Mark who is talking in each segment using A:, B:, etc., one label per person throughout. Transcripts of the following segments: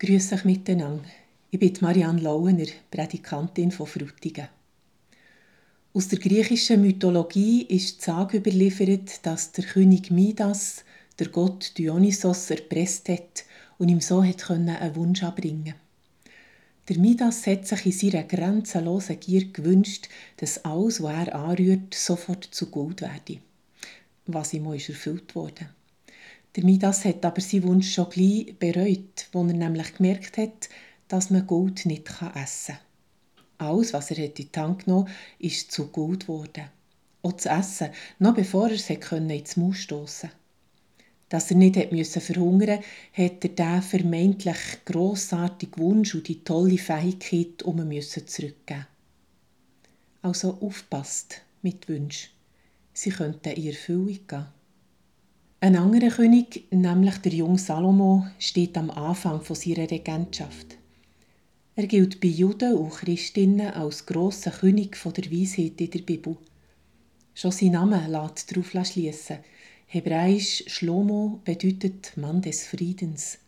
A: Grüß euch miteinander. Ich bin Marianne Lauener, Prädikantin von Frutigen. Aus der griechischen Mythologie ist die Sage überliefert, dass der König Midas der Gott Dionysos erpresst hat und ihm so hat einen Wunsch abbringen Der Midas hat sich in seiner grenzenlosen Gier gewünscht, dass alles, was er anrührt, sofort zu Gold werde. Was ihm auch erfüllt wurde. Der Midas hat aber seinen Wunsch schon gleich bereut, wo er nämlich gemerkt hat, dass man Gold nicht essen kann. Alles, was er in die Hand genommen ist zu Gold geworden. Auch zu essen, noch bevor er es ins Maul stoßen Dass er nicht musste verhungern hat er den vermeintlich grossartigen Wunsch und die tolle Fähigkeit um zurückgeben. Also aufpasst mit Wünschen. Sie könnten in Erfüllung gehen. Ein anderer König, nämlich der junge Salomo, steht am Anfang von seiner Regentschaft. Er gilt bei Juden und Christinnen als grosser König der Weisheit in der Bibel. Schon sein Name lässt darauf schließen. Hebräisch Schlomo bedeutet Mann des Friedens.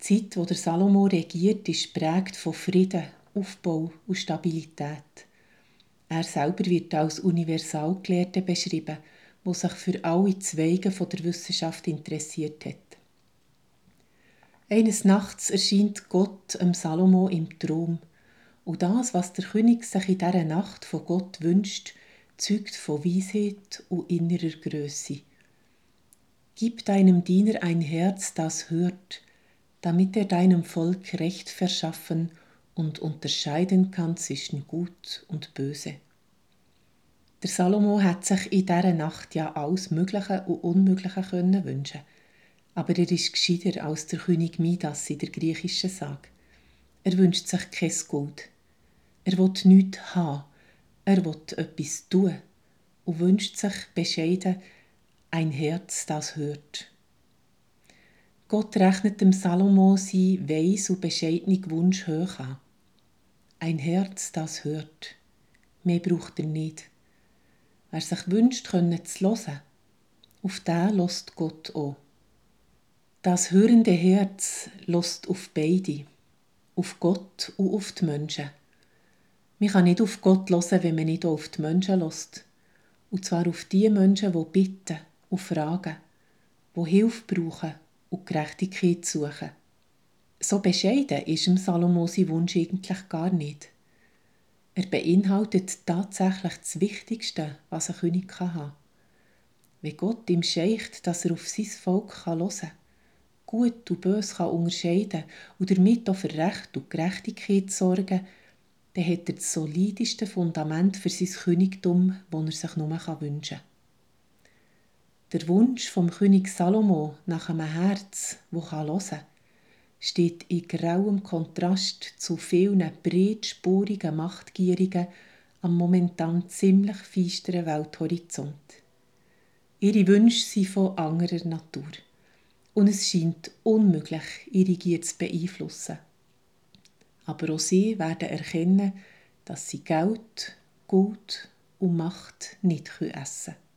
A: Die Zeit, wo der Salomo regiert, ist prägt von Frieden, Aufbau und Stabilität. Er selber wird als Universalgelehrter beschrieben – wo sich für alle Zweige der Wissenschaft interessiert hat. Eines Nachts erscheint Gott dem Salomo im Traum. Und das, was der König sich in dieser Nacht von Gott wünscht, zeugt von Weisheit und innerer Größe. Gib deinem Diener ein Herz, das hört, damit er deinem Volk Recht verschaffen und unterscheiden kann zwischen Gut und Böse. Der Salomo hat sich in dieser Nacht ja alles Mögliche und Unmögliche können wünschen aber er ist gescheiter als der König Midas in der griechischen Sage. Er wünscht sich kein Gold. Er will nichts haben. Er will etwas tun und wünscht sich bescheiden ein Herz, das hört. Gott rechnet dem Salomo sein weis und bescheidene Wunsch hoch an. Ein Herz, das hört. Mehr braucht er nicht. Wer sich wünscht, können zu hören, auf den lässt Gott auch. Das hörende Herz lässt auf beide, auf Gott und auf die Menschen. Man kann nicht auf Gott hören, wenn man nicht auf die Menschen lässt. Und zwar auf die Menschen, die bitten und fragen, die Hilfe brauchen und Gerechtigkeit suchen. So bescheiden ist dem Salomo sein Wunsch eigentlich gar nicht. Er beinhaltet tatsächlich das Wichtigste, was ein König haben kann. Wenn Gott ihm scheicht, dass er auf sein Volk hören kann, Gut und Böse kann unterscheiden und damit auch für Recht und Gerechtigkeit sorgen, dann hat er das solideste Fundament für sein Königtum, das er sich nur wünschen kann. Der Wunsch vom König Salomo nach einem Herz, das hören kann, steht in grauem Kontrast zu vielen breitspurigen Machtgierigen am momentan ziemlich feisteren Welthorizont. Ihre Wünsche sind von anderer Natur und es scheint unmöglich, ihre Gier zu beeinflussen. Aber auch sie werden erkennen, dass sie Geld, Gut und Macht nicht essen können.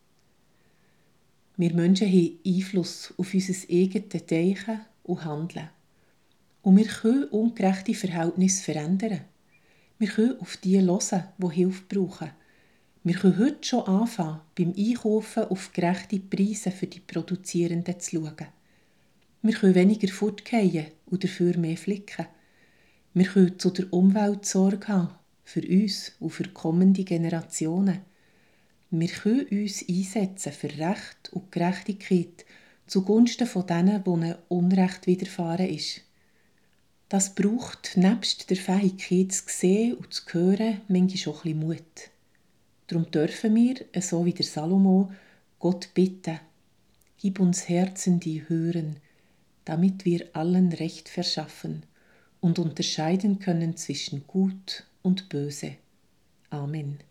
A: Wir Menschen haben Einfluss auf unser eigenes Denken und Handeln. Und wir können ungerechte Verhältnisse verändern. Wir können auf die hören, die Hilfe brauchen. Wir können heute schon anfangen, beim Einkaufen auf gerechte Preise für die Produzierenden zu schauen. Wir können weniger fortgehen und dafür mehr flicken. Wir können zu der Umwelt Sorge haben, für uns und für kommende Generationen. Wir können uns einsetzen für Recht und Gerechtigkeit zugunsten von denen, denen Unrecht widerfahren ist. Das braucht nebst der Fähigkeit zu sehen und zu hören manchmal auch ein Mut. Darum dürfen wir, so wie der Salomo, Gott bitten, gib uns Herzen, die hören, damit wir allen Recht verschaffen und unterscheiden können zwischen Gut und Böse. Amen.